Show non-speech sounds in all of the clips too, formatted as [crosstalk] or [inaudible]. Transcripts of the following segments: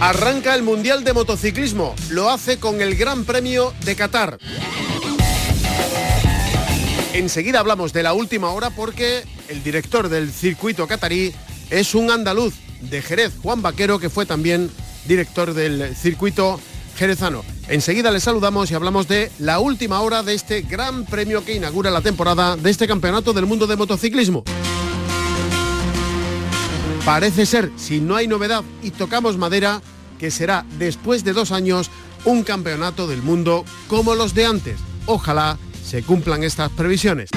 Arranca el Mundial de Motociclismo. Lo hace con el Gran Premio de Qatar. Enseguida hablamos de la última hora porque el director del circuito catarí es un andaluz de Jerez, Juan Vaquero, que fue también director del circuito jerezano. Enseguida le saludamos y hablamos de la última hora de este gran premio que inaugura la temporada de este campeonato del mundo de motociclismo. Parece ser, si no hay novedad y tocamos madera, que será después de dos años un campeonato del mundo como los de antes. Ojalá se cumplan estas previsiones.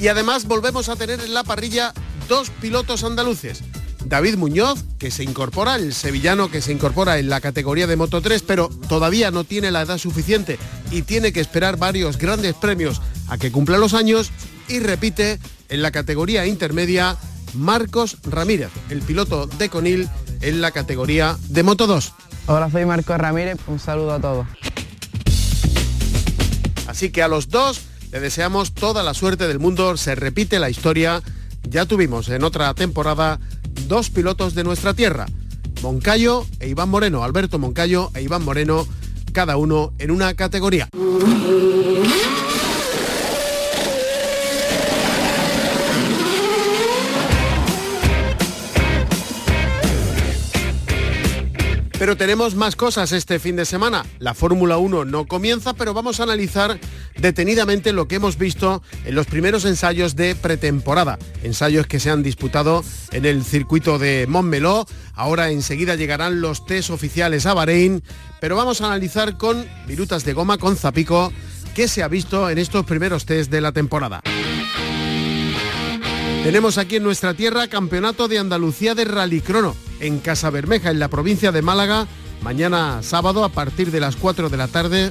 Y además volvemos a tener en la parrilla dos pilotos andaluces. David Muñoz, que se incorpora, el sevillano que se incorpora en la categoría de Moto 3, pero todavía no tiene la edad suficiente y tiene que esperar varios grandes premios a que cumpla los años, y repite en la categoría intermedia Marcos Ramírez, el piloto de Conil en la categoría de Moto 2. Hola, soy Marcos Ramírez, un saludo a todos. Así que a los dos le deseamos toda la suerte del mundo, se repite la historia. Ya tuvimos en otra temporada dos pilotos de nuestra tierra, Moncayo e Iván Moreno, Alberto Moncayo e Iván Moreno, cada uno en una categoría. Tenemos más cosas este fin de semana. La Fórmula 1 no comienza, pero vamos a analizar detenidamente lo que hemos visto en los primeros ensayos de pretemporada. Ensayos que se han disputado en el circuito de Montmeló. Ahora enseguida llegarán los test oficiales a Bahrein, pero vamos a analizar con virutas de goma, con zapico, qué se ha visto en estos primeros test de la temporada. Tenemos aquí en nuestra tierra Campeonato de Andalucía de Rallycrono en Casa Bermeja, en la provincia de Málaga. Mañana sábado a partir de las 4 de la tarde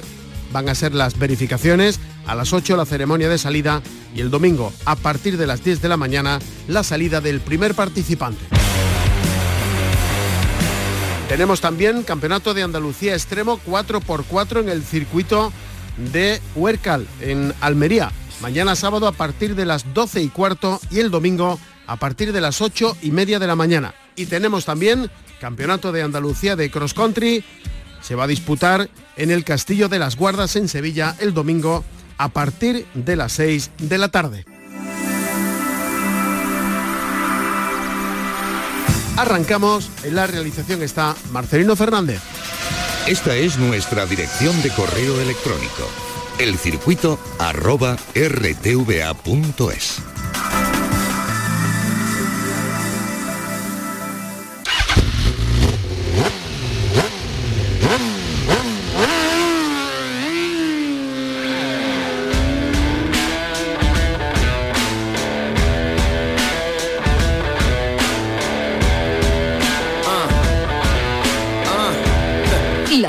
van a ser las verificaciones, a las 8 la ceremonia de salida y el domingo a partir de las 10 de la mañana la salida del primer participante. Tenemos también Campeonato de Andalucía Extremo 4x4 en el circuito de Huércal, en Almería. Mañana sábado a partir de las 12 y cuarto y el domingo a partir de las 8 y media de la mañana. Y tenemos también Campeonato de Andalucía de Cross Country. Se va a disputar en el Castillo de las Guardas en Sevilla el domingo a partir de las 6 de la tarde. Arrancamos, en la realización está Marcelino Fernández. Esta es nuestra dirección de correo electrónico, elcircuito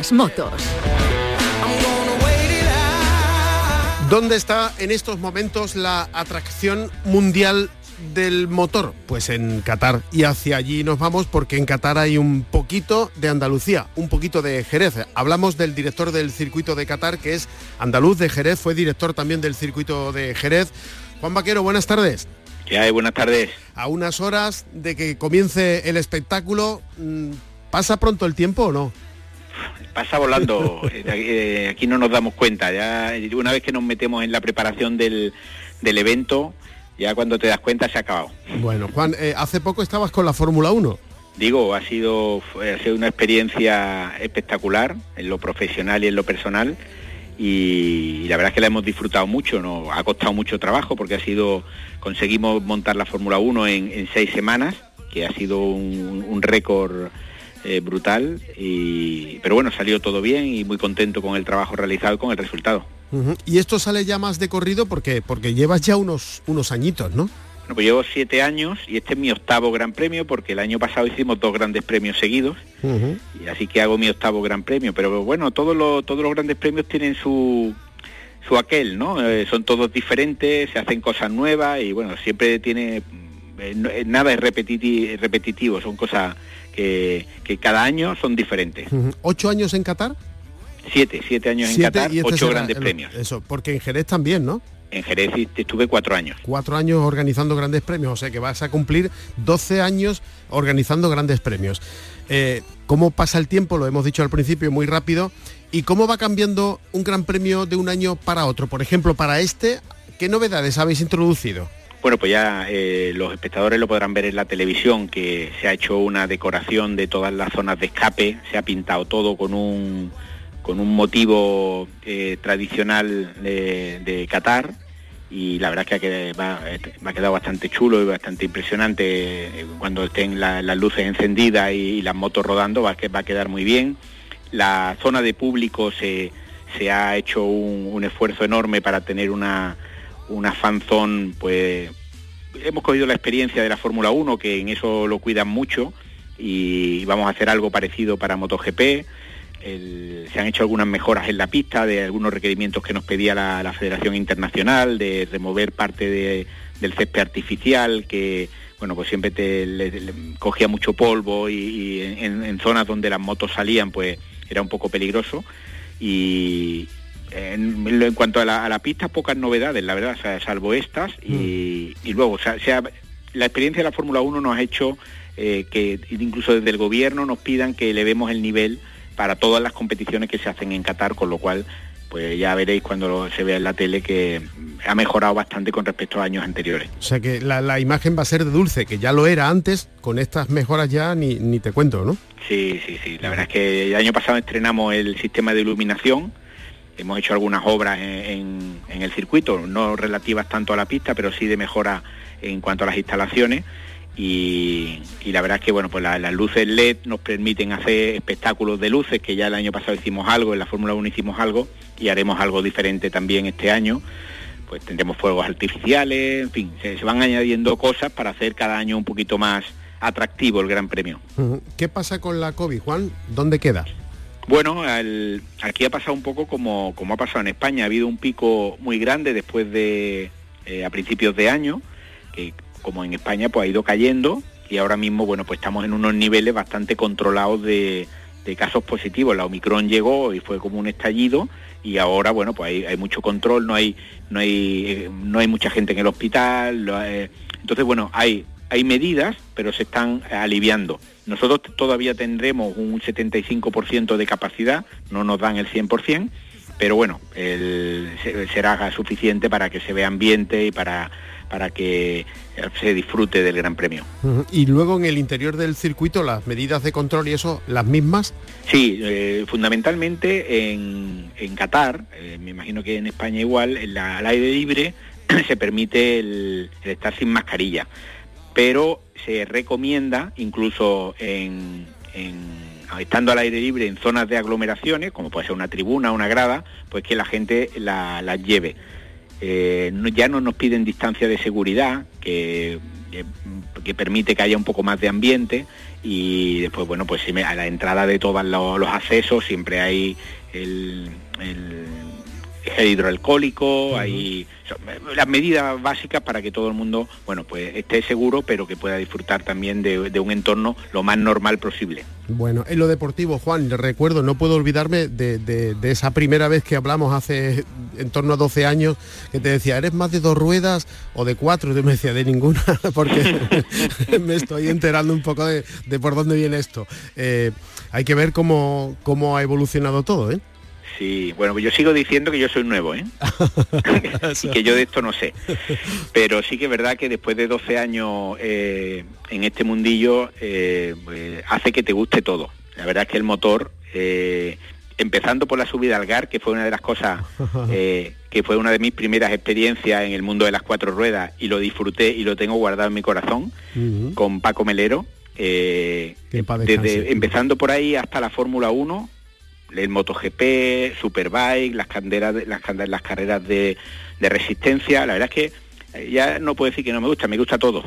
Las motos. ¿Dónde está en estos momentos la atracción mundial del motor? Pues en Qatar. Y hacia allí nos vamos porque en Qatar hay un poquito de Andalucía, un poquito de Jerez. Hablamos del director del circuito de Qatar, que es andaluz de Jerez, fue director también del circuito de Jerez. Juan Vaquero, buenas tardes. ¿Qué hay? Buenas tardes. A unas horas de que comience el espectáculo, mm, ¿pasa pronto el tiempo o no? Pasa volando, Eh, eh, aquí no nos damos cuenta, ya una vez que nos metemos en la preparación del, del evento, ya cuando te das cuenta se ha acabado. Bueno, Juan, eh, hace poco estabas con la Fórmula 1. Digo, ha sido, ha sido una experiencia espectacular en lo profesional y en lo personal y, y la verdad es que la hemos disfrutado mucho, nos ha costado mucho trabajo porque ha sido, conseguimos montar la Fórmula 1 en, en seis semanas, que ha sido un, un récord eh, brutal, y, pero bueno, salió todo bien y muy contento con el trabajo realizado y con el resultado. Y esto sale ya más de corrido porque, porque llevas ya unos, unos añitos, ¿no? Bueno, pues llevo siete años y este es mi octavo gran premio porque el año pasado hicimos dos grandes premios seguidos y así que hago mi octavo gran premio. Pero bueno, todos los, todos los grandes premios tienen su, su aquel, ¿no? Eh, son todos diferentes, se hacen cosas nuevas y bueno, siempre tiene... Eh, eh, nada es repetitivo, repetitivo son cosas que, que, cada año son diferentes. ¿Ocho años en Qatar? Siete, siete años en Qatar, este ocho grandes premios. Eso, porque en Jerez también, ¿no? En Jerez estuve cuatro años. Cuatro años organizando grandes premios, o sea que vas a cumplir 12 años organizando grandes premios. Eh, ¿Cómo pasa el tiempo? Lo hemos dicho al principio muy rápido. ¿Y cómo va cambiando un gran premio de un año para otro? Por ejemplo, para este, ¿qué novedades habéis introducido? Bueno, pues ya eh, los espectadores lo podrán ver en la televisión, que se ha hecho una decoración de todas las zonas de escape, se ha pintado todo con un, con un motivo eh, tradicional de Qatar, y la verdad es que me ha quedado bastante chulo y bastante impresionante. Eh, cuando estén las luces encendidas y, las motos rodando, va, va a quedar muy bien. La zona de público se, ha hecho un, esfuerzo enorme para tener una, una fanzón, pues hemos cogido la experiencia de la Fórmula 1, que en eso lo cuidan mucho, y vamos a hacer algo parecido para MotoGP se han hecho algunas mejoras en la pista de algunos requerimientos que nos pedía la, Federación Internacional, de remover parte del césped artificial, que bueno, pues siempre te cogía mucho polvo y, en, zonas donde las motos salían, pues era un poco peligroso. Y en, cuanto a la, pista, pocas novedades, la verdad, salvo estas. Y, mm. luego, sea, la experiencia de la Fórmula 1 nos ha hecho eh, que incluso desde el gobierno nos pidan que elevemos el nivel para todas las competiciones que se hacen en Qatar, con lo cual pues ya veréis cuando se vea en la tele que ha mejorado bastante con respecto a años anteriores. O sea que la, imagen va a ser de dulce, que ya lo era antes, con estas mejoras ya ni, ni te cuento, ¿no? Sí, sí, sí. La verdad es que el año pasado estrenamos el sistema de iluminación, hemos hecho algunas obras en, el circuito, no relativas tanto a la pista, pero sí de mejora en cuanto a las instalaciones y, la verdad es que bueno pues las luces LED nos permiten hacer espectáculos de luces que ya el año pasado hicimos algo en la Fórmula 1 hicimos algo y haremos algo diferente también este año pues tendremos fuegos artificiales en fin se, van añadiendo cosas para hacer cada año un poquito más atractivo el Gran Premio ¿qué pasa con la COVID Juan? ¿dónde queda? Bueno, aquí ha pasado un poco como, como ha pasado en España. Ha habido un pico muy grande después de, eh, a principios de año, que como en España, pues ha ido cayendo y ahora mismo, bueno, pues estamos en unos niveles bastante controlados de, casos positivos. La Omicron llegó y fue como un estallido y ahora, bueno, pues hay, mucho control, no hay, no hay, eh, no hay mucha gente en el hospital. Eh, entonces, bueno, hay, hay medidas, pero se están aliviando. Nosotros todavía tendremos un 75% de capacidad, no nos dan el 100%, pero bueno, será suficiente para que se vea ambiente y para para que se disfrute del Gran Premio. Y luego en el interior del circuito, las medidas de control y eso, las mismas. Sí, eh, fundamentalmente en, Qatar, eh, me imagino que en España igual, en al aire libre [clears throat] se permite el, estar sin mascarilla, pero se recomienda incluso en, estando al aire libre en zonas de aglomeraciones, como puede ser una tribuna, una grada, pues que la gente las la lleve. Eh, ya no nos piden distancia de seguridad, que, que, permite que haya un poco más de ambiente y después, bueno, pues a la entrada de todos los, accesos siempre hay el, el hidroalcohólico, hay las medidas básicas para que todo el mundo, bueno, pues esté seguro, pero que pueda disfrutar también de, un entorno lo más normal posible. Bueno, en lo deportivo, Juan, recuerdo, no puedo olvidarme de, esa primera vez que hablamos hace en torno a 12 años, que te decía, ¿eres más de dos ruedas o de cuatro? Y me decía, de ninguna, [laughs] porque [laughs] me estoy enterando un poco de, por dónde viene esto. Eh, hay que ver cómo, cómo ha evolucionado todo, ¿eh? Sí, bueno, yo sigo diciendo que yo soy nuevo, ¿eh? [laughs] y que yo de esto no sé. Pero sí que es verdad que después de 12 años eh, en este mundillo eh, pues, hace que te guste todo. La verdad es que el motor, eh, empezando por la subida al GAR, que fue una de las cosas, [laughs] que fue una de mis primeras experiencias en el mundo de las cuatro ruedas, y lo disfruté y lo tengo guardado en mi corazón, con Paco Melero. desde, empezando por ahí hasta la Fórmula 1, el MotoGP, Superbike, las, las, las carreras de, de resistencia. La verdad es que ya no puedo decir que no me gusta, me gusta todo.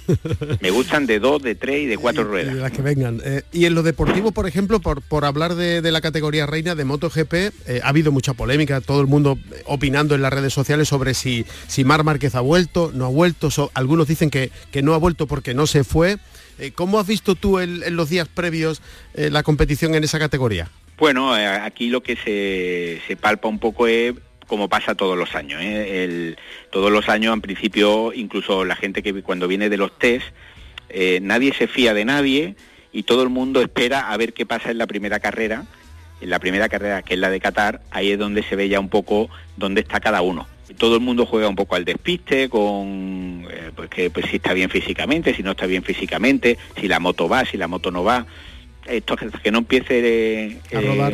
[laughs] me gustan de dos, de tres y de cuatro ruedas. Y las que vengan. Eh, y en lo deportivo, por ejemplo, por, por hablar de, la categoría reina de MotoGP, eh, ha habido mucha polémica, todo el mundo opinando en las redes sociales sobre si, si Mar Márquez ha vuelto, no ha vuelto. algunos dicen que, que no ha vuelto porque no se fue. Eh, ¿Cómo has visto tú en, los días previos la competición en esa categoría? Bueno, aquí lo que se, se palpa un poco es como pasa todos los años. ¿eh? todos los años, en principio, incluso la gente que cuando viene de los test, eh, nadie se fía de nadie y todo el mundo espera a ver qué pasa en la primera carrera. En la primera carrera, que es la de Qatar, ahí es donde se ve ya un poco dónde está cada uno. Todo el mundo juega un poco al despiste, con eh, pues que pues, si está bien físicamente, si no está bien físicamente, si la moto va, si la moto no va. Esto que no empiece a rodar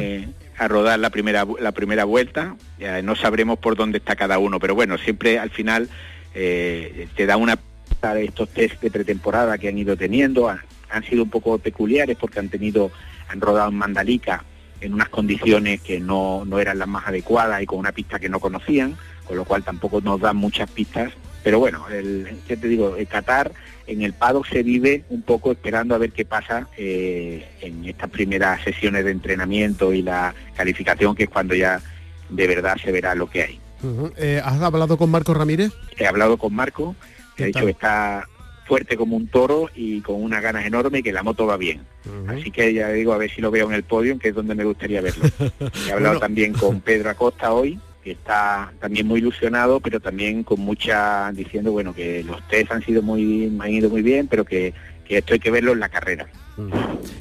a rodar la primera, la primera vuelta. no sabremos por dónde está cada uno, pero bueno, siempre al final eh, te da una de estos test de pretemporada que han ido teniendo. Han, sido un poco peculiares porque han tenido, han rodado en Mandalica en unas condiciones que no, no eran las más adecuadas y con una pista que no conocían, con lo cual tampoco nos dan muchas pistas. Pero bueno, el, ¿qué te digo? El Qatar en el paddock se vive un poco esperando a ver qué pasa eh, en estas primeras sesiones de entrenamiento y la calificación, que es cuando ya de verdad se verá lo que hay. Eh, ¿Has hablado con Marco Ramírez? He hablado con Marco, que ha dicho que está fuerte como un toro y con unas ganas enormes y que la moto va bien. Así que ya digo, a ver si lo veo en el podio, que es donde me gustaría verlo. [laughs] He hablado también con Pedro Acosta hoy, que está también muy ilusionado, pero también con mucha diciendo bueno que los test han sido muy han ido muy bien, pero que, esto hay que verlo en la carrera.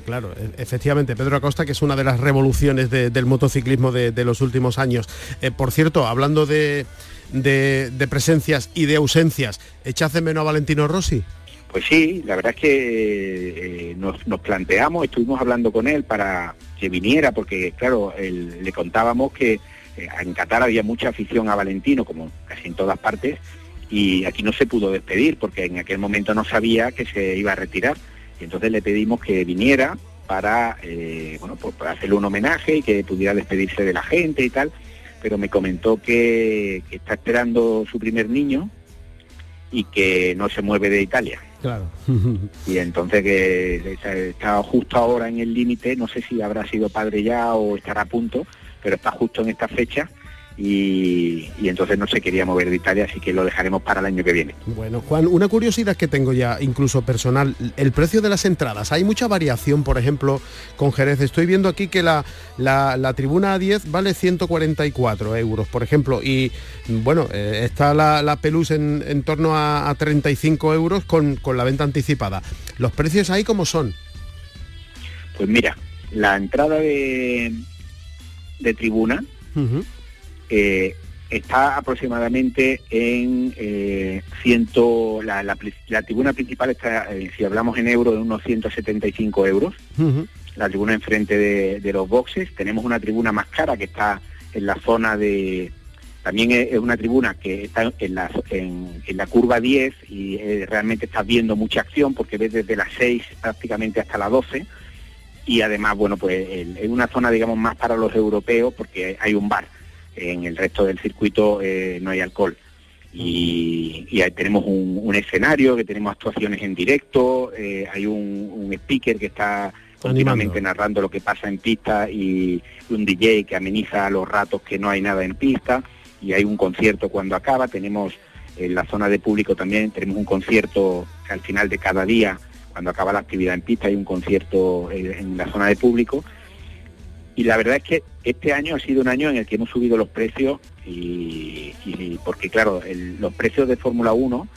Claro, e, efectivamente, Pedro Acosta, que es una de las revoluciones del motociclismo de, los últimos años. Eh, por cierto, hablando de, de, presencias y de ausencias, ¿echas de menos a Valentino Rossi? Pues sí, la verdad es que eh, nos, nos, planteamos, estuvimos hablando con él para que viniera, porque claro, le contábamos que en Qatar había mucha afición a Valentino, como casi en todas partes, y aquí no se pudo despedir porque en aquel momento no sabía que se iba a retirar. Y entonces le pedimos que viniera para, eh, bueno, pues para hacerle un homenaje y que pudiera despedirse de la gente y tal. Pero me comentó que, está esperando su primer niño y que no se mueve de Italia. Claro. y entonces que está justo ahora en el límite, no sé si habrá sido padre ya o estará a punto, pero está justo en esta fecha y, entonces no se quería mover de Italia, así que lo dejaremos para el año que viene. Bueno, Juan, una curiosidad que tengo ya, incluso personal, el precio de las entradas. Hay mucha variación, por ejemplo, con Jerez. Estoy viendo aquí que la, la, tribuna A10 vale 144 euros, por ejemplo, y bueno, eh, está la, la Pelús en, torno a, 35 euros con, con la venta anticipada. ¿Los precios ahí cómo son? Pues mira, la entrada de de tribuna eh, está aproximadamente en eh, ciento, la, la, tribuna principal está, eh, si hablamos en euros, en unos 175 euros. La tribuna enfrente de, de los boxes. Tenemos una tribuna más cara que está en la zona de, también es una tribuna que está en la, en, la curva 10 y realmente estás viendo mucha acción porque ves desde las 6 prácticamente hasta las 12 y además, bueno, pues es una zona, digamos, más para los europeos porque hay un bar. En el resto del circuito eh, no hay alcohol. Y, ahí tenemos un, escenario, que tenemos actuaciones en directo, eh, hay un, speaker que está continuamente narrando lo que pasa en pista y un DJ que ameniza los ratos que no hay nada en pista y hay un concierto cuando acaba, tenemos en la zona de público también, tenemos un concierto al final de cada día cuando acaba la actividad en pista hay un concierto eh, en la zona de público. Y la verdad es que este año ha sido un año en el que hemos subido los precios y, porque claro, los precios de Fórmula 1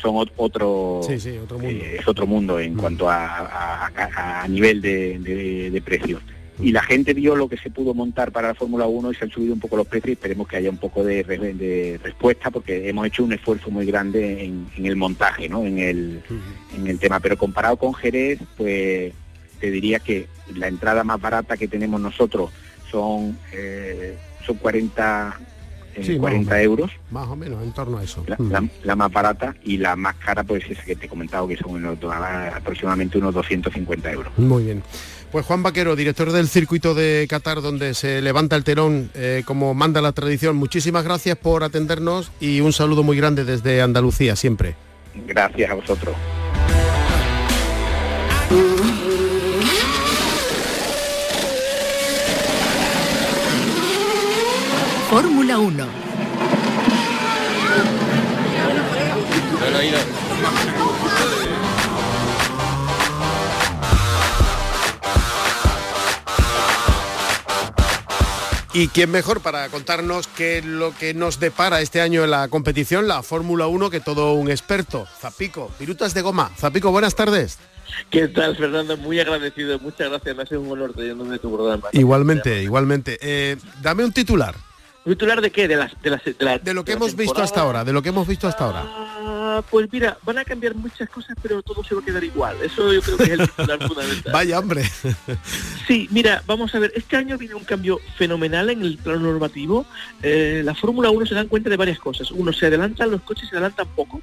son otro, eh, es otro mundo en mm. cuanto a, nivel de precios y la gente vio lo que se pudo montar para la Fórmula 1 y se han subido un poco los precios y esperemos que haya un poco de, respuesta porque hemos hecho un esfuerzo muy grande en, el montaje, ¿no? en, el, en el tema. Pero comparado con Jerez, pues te diría que la entrada más barata que tenemos nosotros son, eh, son 40 40 euros. Más o menos, en torno a eso. La, más barata y la más cara, pues es que te he comentado que son aproximadamente unos 250 euros. Muy bien. Pues Juan Vaquero, director del circuito de Qatar, donde se levanta el telón eh, como manda la tradición, muchísimas gracias por atendernos y un saludo muy grande desde Andalucía, siempre. Gracias a vosotros. Fórmula 1. ¿Y quién mejor para contarnos qué es lo que nos depara este año en la competición, la Fórmula 1, que todo un experto? Zapico, pirutas de goma. Zapico, buenas tardes. ¿Qué tal, Fernando? Muy agradecido. Muchas gracias. Me ha sido un honor teniéndome tu programa. Igualmente, igualmente. Eh, dame un titular. ¿Titular de qué? De, las, de, las, de, lo que hemos visto hasta ahora, de lo que hemos visto hasta ahora. Ah, pues mira, van a cambiar muchas cosas, pero todo se va a quedar igual. Eso yo creo que es el titular [laughs] fundamental. Vaya hombre. sí, mira, vamos a ver, este año viene un cambio fenomenal en el plano normativo. Eh, la Fórmula 1 se dan cuenta de varias cosas. Uno, se adelantan los coches, se adelantan poco.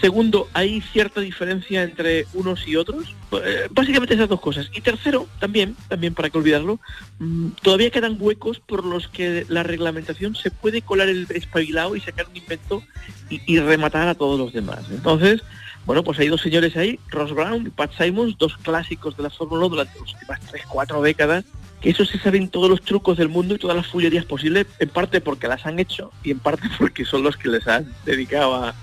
Segundo, hay cierta diferencia entre unos y otros. Eh, básicamente esas dos cosas. Y tercero, también, también para que olvidarlo, mm, todavía quedan huecos por los que la reglamentación se puede colar el espabilado y sacar un invento y, rematar a todos los demás. Entonces, bueno, pues hay dos señores ahí, Ross Brown y Pat Simons, dos clásicos de la Fórmula 1 durante las últimas tres, cuatro décadas, que eso se saben todos los trucos del mundo y todas las fullerías posibles, en parte porque las han hecho y en parte [laughs] porque son los que les han dedicado a,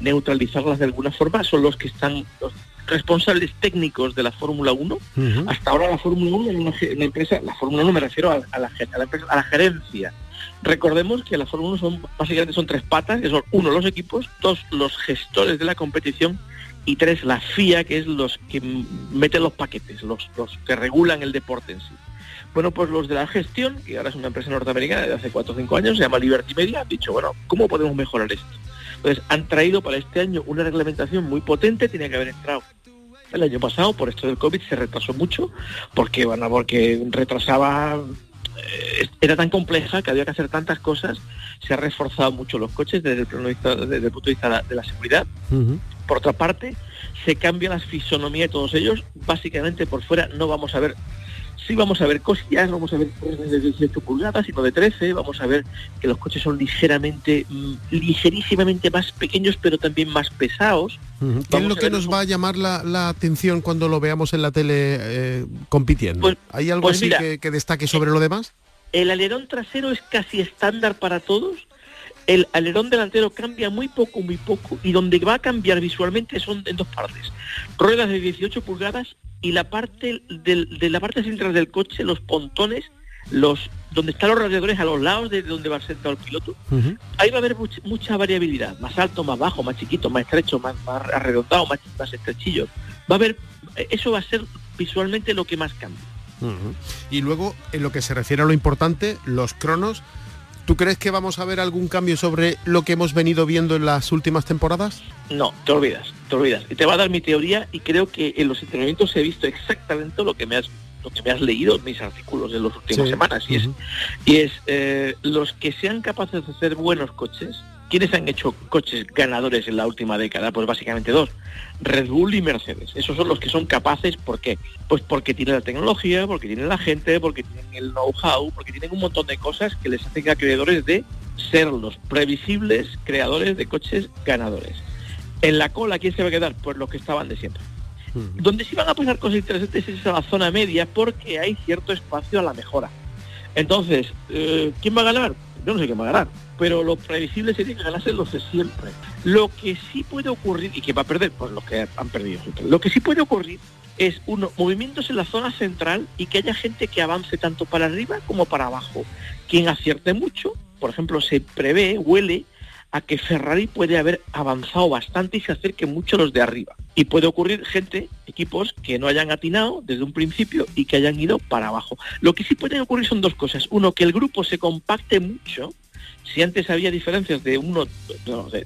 neutralizarlas de alguna forma, son los que están los responsables técnicos de la Fórmula 1. Hasta ahora la Fórmula 1 era una, empresa, la Fórmula 1 me refiero a, la, a, la, a la gerencia Recordemos que la Fórmula 1 son básicamente son tres patas, que son uno los equipos, dos los gestores de la competición y tres la FIA, que es los que meten los paquetes, los, los que regulan el deporte en sí. Bueno, pues los de la gestión, que ahora es una empresa norteamericana de hace 4 o 5 años, se llama Liberty Media, han dicho, bueno, ¿cómo podemos mejorar esto? Entonces, han traído para este año una reglamentación muy potente, tenía que haber entrado el año pasado, por esto del COVID se retrasó mucho, porque, bueno, porque retrasaba era tan compleja que había que hacer tantas cosas, se ha reforzado mucho los coches desde el, punto de vista de la seguridad. Por otra parte, se cambia la fisonomía de todos ellos. Básicamente por fuera no vamos a ver sí vamos a ver cosillas, vamos a ver de 18 pulgadas, sino de 13, vamos a ver que los coches son ligeramente, mm, ligerísimamente más pequeños, pero también más pesados. ¿Qué es lo que nos va a llamar la, atención cuando lo veamos en la tele eh, compitiendo? Pues, ¿Hay algo pues así que, destaque sobre lo demás? El alerón trasero es casi estándar para todos. El alerón delantero cambia muy poco, muy poco, y donde va a cambiar visualmente son en dos partes. Ruedas de 18 pulgadas y la parte de la parte central del coche, los pontones, los donde están los radiadores a los lados de donde va sentado el piloto, ahí va a haber mucha, variabilidad, más alto, más bajo, más chiquito, más estrecho, más, más arredondado, más, más estrechillo. Va a haber, eso va a ser visualmente lo que más cambia. Y luego, en lo que se refiere a lo importante, los cronos, ¿Tú crees que vamos a ver algún cambio sobre lo que hemos venido viendo en las últimas temporadas? No, te olvidas, te olvidas. Y te va a dar mi teoría y creo que en los entrenamientos he visto exactamente lo que me has lo que me has leído en mis artículos de las últimas semanas y es, y es eh, los que sean capaces de hacer buenos coches ¿Quiénes han hecho coches ganadores en la última década? Pues básicamente dos, Red Bull y Mercedes. Esos son los que son capaces, ¿por qué? Pues porque tienen la tecnología, porque tienen la gente, porque tienen el know-how, porque tienen un montón de cosas que les hacen acreedores de ser los previsibles creadores de coches ganadores. En la cola, ¿quién se va a quedar? Pues los que estaban de siempre. Donde sí van a pasar cosas interesantes es a la zona media porque hay cierto espacio a la mejora. Entonces, eh, ¿quién va a ganar? Yo no sé quién va a ganar pero lo previsible sería que ganase los de siempre. Lo que sí puede ocurrir, y que va a perder, pues los que han perdido Lo que sí puede ocurrir es, uno, movimientos en la zona central y que haya gente que avance tanto para arriba como para abajo. Quien acierte mucho, por ejemplo, se prevé, huele a que Ferrari puede haber avanzado bastante y se acerque mucho a los de arriba. Y puede ocurrir gente, equipos que no hayan atinado desde un principio y que hayan ido para abajo. Lo que sí puede ocurrir son dos cosas. Uno, que el grupo se compacte mucho Si antes había diferencias de uno,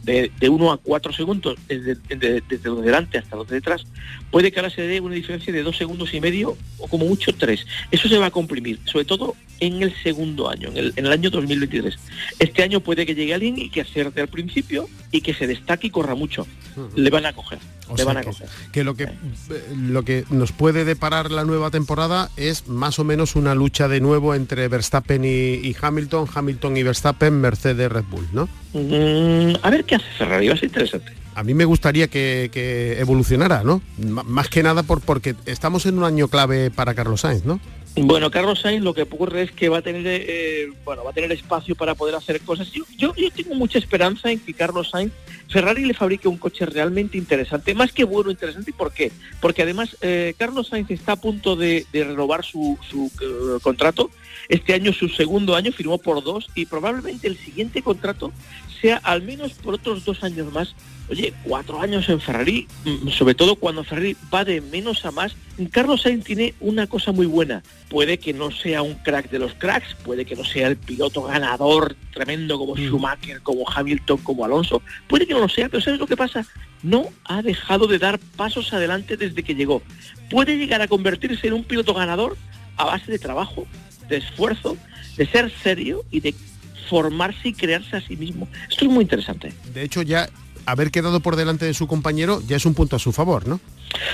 de, de, uno a cuatro segundos desde, desde, los delante hasta los de detrás, puede que ahora se dé una diferencia de dos segundos y medio o como mucho tres. Eso se va a comprimir, sobre todo en el segundo año, en el, en el año 2023. Este año puede que llegue alguien y que acierte al principio y que se destaque y corra mucho. Le van a coger. le van a coger. Que lo que lo que nos puede deparar la nueva temporada es más o menos una lucha de nuevo entre Verstappen y, Hamilton, Hamilton y Verstappen, Mercedes, Red Bull, ¿no? Mm, a ver qué hace Ferrari, va a ser interesante. A mí me gustaría que, evolucionara, ¿no? más que nada por, porque estamos en un año clave para Carlos Sainz, ¿no? Bueno, Carlos Sainz lo que ocurre es que va a tener eh, bueno, va a tener espacio para poder hacer cosas. Yo, yo, tengo mucha esperanza en que Carlos Sainz, Ferrari le fabrique un coche realmente interesante, más que bueno, interesante. ¿Y por qué? Porque además eh, Carlos Sainz está a punto de, renovar su, eh, contrato. Este año, su segundo año, firmó por dos y probablemente el siguiente contrato sea al menos por otros dos años más Oye, cuatro años en Ferrari, mm, sobre todo cuando Ferrari va de menos a más. Carlos Sainz tiene una cosa muy buena. Puede que no sea un crack de los cracks, puede que no sea el piloto ganador tremendo como mm. Schumacher, como Hamilton, como Alonso. Puede que no lo sea, pero ¿sabes lo que pasa? No ha dejado de dar pasos adelante desde que llegó. Puede llegar a convertirse en un piloto ganador a base de trabajo, de esfuerzo, de ser serio y de formarse y crearse a sí mismo. Esto es muy interesante. De hecho, ya haber quedado por delante de su compañero ya es un punto a su favor, ¿no?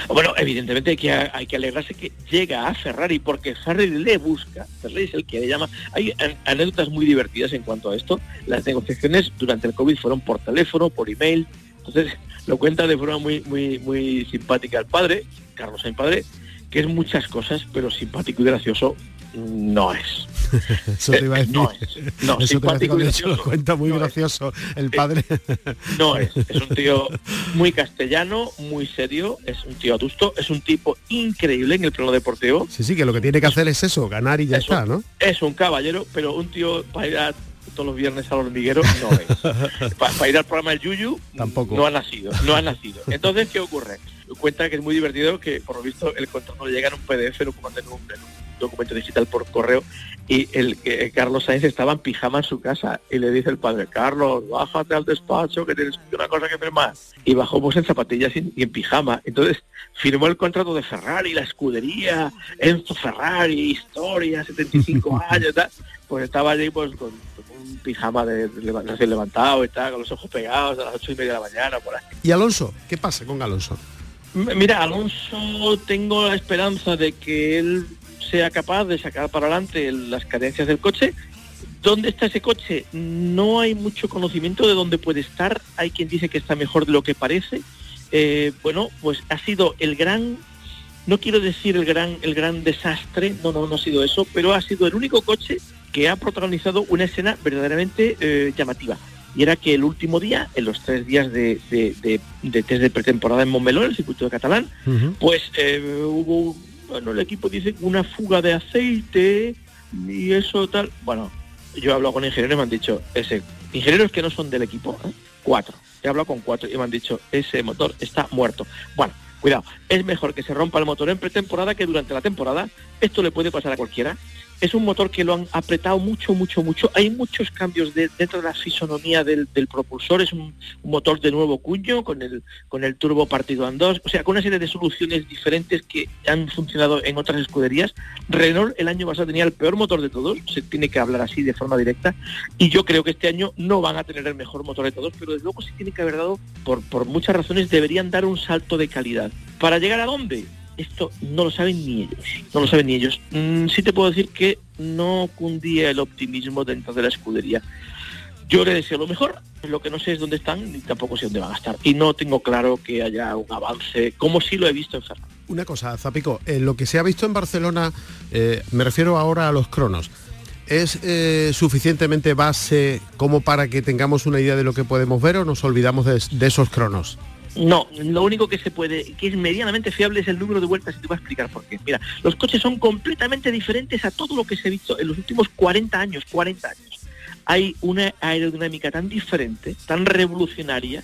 Bueno, evidentemente hay que, hay que alegrarse que llega a Ferrari porque Ferrari le busca, Ferrari es el que le llama. Hay anécdotas muy divertidas en cuanto a esto. Las negociaciones durante el COVID fueron por teléfono, por email. Entonces lo cuenta de forma muy, muy, muy simpática el padre, Carlos Sainz padre, que es muchas cosas, pero simpático y gracioso no es. [laughs] Eso te iba a decir. No es. No, Eso te lo cuenta muy gracioso el eh, padre. No es. Es un tío muy castellano, muy serio, es un tío adusto, es un tipo increíble en el plano deportivo. Sí, sí, que lo que tiene que hacer es eso, ganar y ya está, ¿no? Es un caballero, pero un tío para ir a todos los viernes al hormiguero no es. [laughs] para, ir al programa del Yuyu tampoco. No ha nacido, no ha nacido. Entonces, ¿qué ocurre? Cuenta que es muy divertido que por lo visto el contrato llega en un PDF, no como en un, en un documento digital por correo y el que Carlos Sainz estaba en pijama en su casa y le dice el padre, Carlos, bájate al despacho que tienes una cosa que firmar. Y bajó pues en zapatillas y, en pijama. Entonces firmó el contrato de Ferrari, la escudería, Enzo Ferrari, historia, 75 [laughs] años, tal. pues estaba allí pues con, un pijama de, recién levantado y tal, con los ojos pegados a las ocho y media de la mañana por ahí. ¿Y Alonso? ¿Qué pasa con Alonso? Mira, Alonso tengo la esperanza de que él sea capaz de sacar para adelante las cadencias del coche. ¿Dónde está ese coche? No hay mucho conocimiento de dónde puede estar. Hay quien dice que está mejor de lo que parece. Eh, bueno, pues ha sido el gran, no quiero decir el gran, el gran desastre, no, no, no ha sido eso, pero ha sido el único coche que ha protagonizado una escena verdaderamente eh, llamativa. Y era que el último día, en los tres días de, de, test de pretemporada en Montmeló, el circuito de Catalán, pues eh, hubo bueno, el equipo dice una fuga de aceite y eso tal. Bueno, yo he hablado con ingenieros y me han dicho, ese, ingenieros que no son del equipo, ¿eh? cuatro. He hablado con cuatro y me han dicho, ese motor está muerto. Bueno, cuidado, es mejor que se rompa el motor en pretemporada que durante la temporada. Esto le puede pasar a cualquiera es un motor que lo han apretado mucho, mucho, mucho. Hay muchos cambios dentro de la fisonomía del, propulsor. Es un, motor de nuevo cuño con el, con el turbo partido en dos. O sea, con una serie de soluciones diferentes que han funcionado en otras escuderías. Renault el año pasado tenía el peor motor de todos. Se tiene que hablar así de forma directa. Y yo creo que este año no van a tener el mejor motor de todos, pero desde luego sí tiene que haber dado, por, por muchas razones, deberían dar un salto de calidad. ¿Para llegar a dónde? Esto no lo saben ni ellos, no lo saben ni ellos. Mm, sí te puedo decir que no cundía el optimismo dentro de la escudería. Yo le deseo lo mejor, lo que no sé es dónde están ni tampoco sé dónde van a estar. Y no tengo claro que haya un avance, como sí lo he visto en Ferrari. Una cosa, Zapico, eh, lo que se ha visto en Barcelona, eh, me refiero ahora a los cronos, ¿es eh, suficientemente base como para que tengamos una idea de lo que podemos ver o nos olvidamos de esos cronos? No, lo único que se puede, que es medianamente fiable es el número de vueltas y te voy a explicar por qué. Mira, los coches son completamente diferentes a todo lo que se ha visto en los últimos 40 años, 40 años. Hay una aerodinámica tan diferente, tan revolucionaria,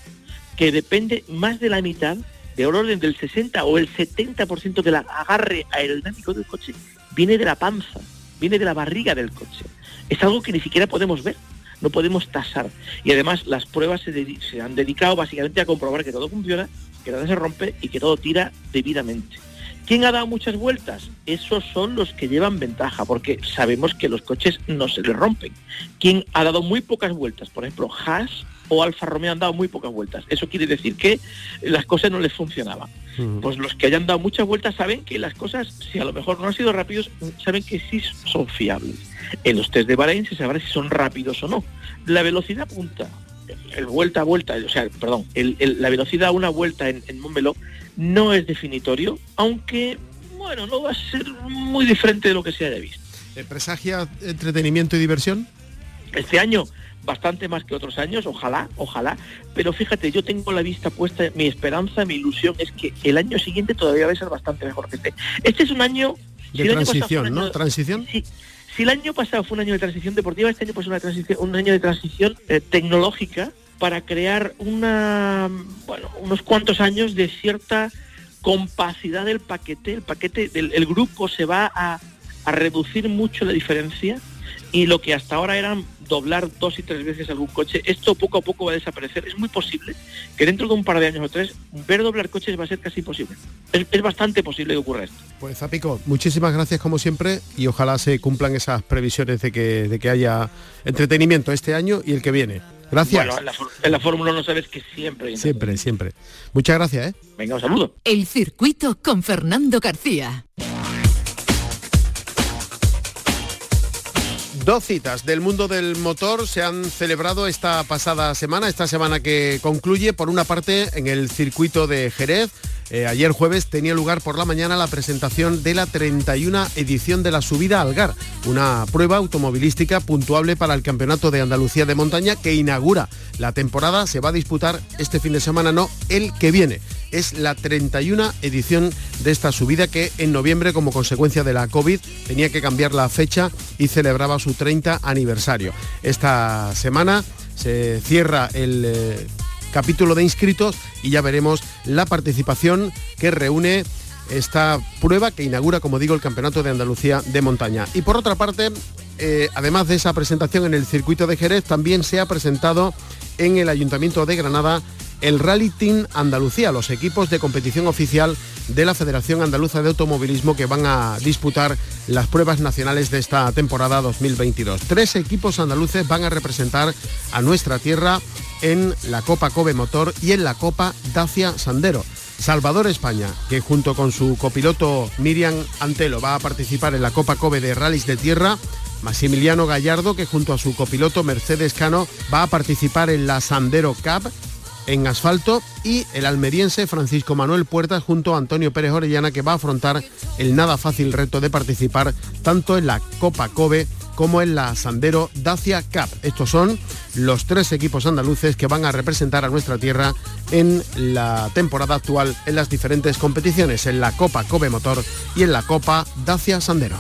que depende más de la mitad, de orden del 60 o el 70% del agarre aerodinámico del coche, viene de la panza, viene de la barriga del coche. Es algo que ni siquiera podemos ver no podemos tasar. Y además las pruebas se, se han dedicado básicamente a comprobar que todo funciona, que nada se rompe y que todo tira debidamente. ¿Quién ha dado muchas vueltas? Esos son los que llevan ventaja, porque sabemos que los coches no se les rompen. ¿Quién ha dado muy pocas vueltas? Por ejemplo, Haas o Alfa Romeo han dado muy pocas vueltas. Eso quiere decir que las cosas no les funcionaban. Pues los que hayan dado muchas vueltas saben que las cosas, si a lo mejor no han sido rápidos, saben que sí son fiables. En los test de Bahrein se sabrá si son rápidos o no. La velocidad punta, el vuelta a vuelta, o sea, perdón, la velocidad a una vuelta en, en Montmeló no es definitorio, aunque, bueno, no va a ser muy diferente de lo que se haya visto. ¿Presagia entretenimiento y diversión? Este año bastante más que otros años, ojalá, ojalá, pero fíjate, yo tengo la vista puesta, mi esperanza, mi ilusión es que el año siguiente todavía va a ser bastante mejor que este. Este es un año... De transición, ¿no? ¿Transición? Sí, si el año pasado fue un año de transición deportiva, este año pues una transición, un año de transición eh, tecnológica para crear unos cuantos años de cierta compacidad del paquete. El paquete del el grupo se va a reducir mucho la diferencia y lo que hasta ahora eran doblar dos y tres veces algún coche, esto poco a poco va a desaparecer. Es muy posible que dentro de un par de años o tres, ver doblar coches va a ser casi imposible. Es, bastante posible que ocurra esto. Pues Zapico, muchísimas gracias como siempre y ojalá se cumplan esas previsiones de que, de que haya entretenimiento este año y el que viene. Gracias. Bueno, en la, Fórmula no sabes que siempre. Siempre, siempre. Muchas gracias, ¿eh? Venga, un saludo. El circuito con Fernando García. Dos citas del mundo del motor se han celebrado esta pasada semana, esta semana que concluye, por una parte en el circuito de Jerez. Eh, ayer jueves tenía lugar por la mañana la presentación de la 31 edición de la subida Algar, una prueba automovilística puntuable para el Campeonato de Andalucía de Montaña que inaugura la temporada. Se va a disputar este fin de semana, no el que viene es la 31 edición de esta subida que en noviembre, como consecuencia de la COVID, tenía que cambiar la fecha y celebraba su 30 aniversario. Esta semana se cierra el eh, capítulo de inscritos y ya veremos la participación que reúne esta prueba que inaugura, como digo, el Campeonato de Andalucía de Montaña. Y por otra parte, eh, además de esa presentación en el circuito de Jerez, también se ha presentado en el Ayuntamiento de Granada el Rally Team Andalucía, los equipos de competición oficial de la Federación Andaluza de Automovilismo que van a disputar las pruebas nacionales de esta temporada 2022. Tres equipos andaluces van a representar a nuestra tierra en la Copa Kobe Motor y en la Copa Dacia Sandero. Salvador España, que junto con su copiloto Miriam Antelo va a participar en la Copa Kobe de Rallys de Tierra, Maximiliano Gallardo, que junto a su copiloto Mercedes Cano va a participar en la Sandero Cup en asfalto y el almeriense Francisco Manuel Puertas junto a Antonio Pérez Orellana que va a afrontar el nada fácil reto de participar tanto en la Copa Kobe como en la Sandero Dacia Cup. Estos son los tres equipos andaluces que van a representar a nuestra tierra en la temporada actual en las diferentes competiciones, en la Copa Kobe Motor y en la Copa Dacia Sandero.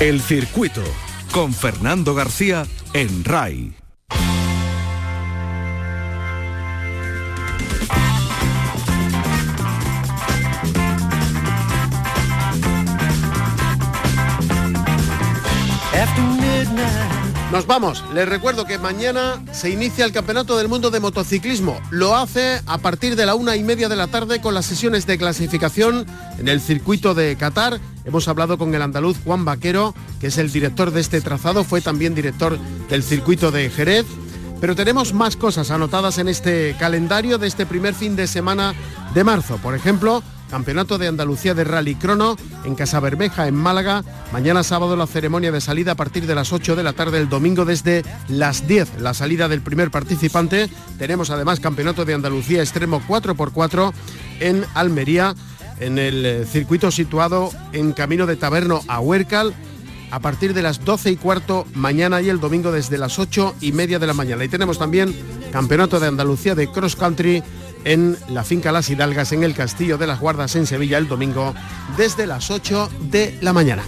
El circuito con Fernando García en RAI. Nos vamos. Les recuerdo que mañana se inicia el Campeonato del Mundo de Motociclismo. Lo hace a partir de la una y media de la tarde con las sesiones de clasificación en el circuito de Qatar. Hemos hablado con el andaluz Juan Vaquero, que es el director de este trazado, fue también director del circuito de Jerez. Pero tenemos más cosas anotadas en este calendario de este primer fin de semana de marzo. Por ejemplo, Campeonato de Andalucía de Rally Crono en Casabermeja, en Málaga. Mañana sábado la ceremonia de salida a partir de las 8 de la tarde, el domingo desde las 10, la salida del primer participante. Tenemos además Campeonato de Andalucía Extremo 4x4 en Almería, en el eh, circuito situado en camino de Taberno a Huércal a partir de las 12 y cuarto mañana y el domingo desde las 8 y media de la mañana. Y tenemos también Campeonato de Andalucía de Cross Country en la finca Las Hidalgas en el Castillo de las Guardas en Sevilla el domingo desde las 8 de la mañana.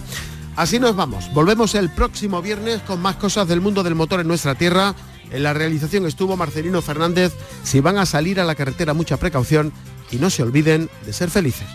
Así nos vamos. Volvemos el próximo viernes con más cosas del mundo del motor en nuestra tierra. En la realización estuvo Marcelino Fernández. Si van a salir a la carretera, mucha precaución y no se olviden de ser felices.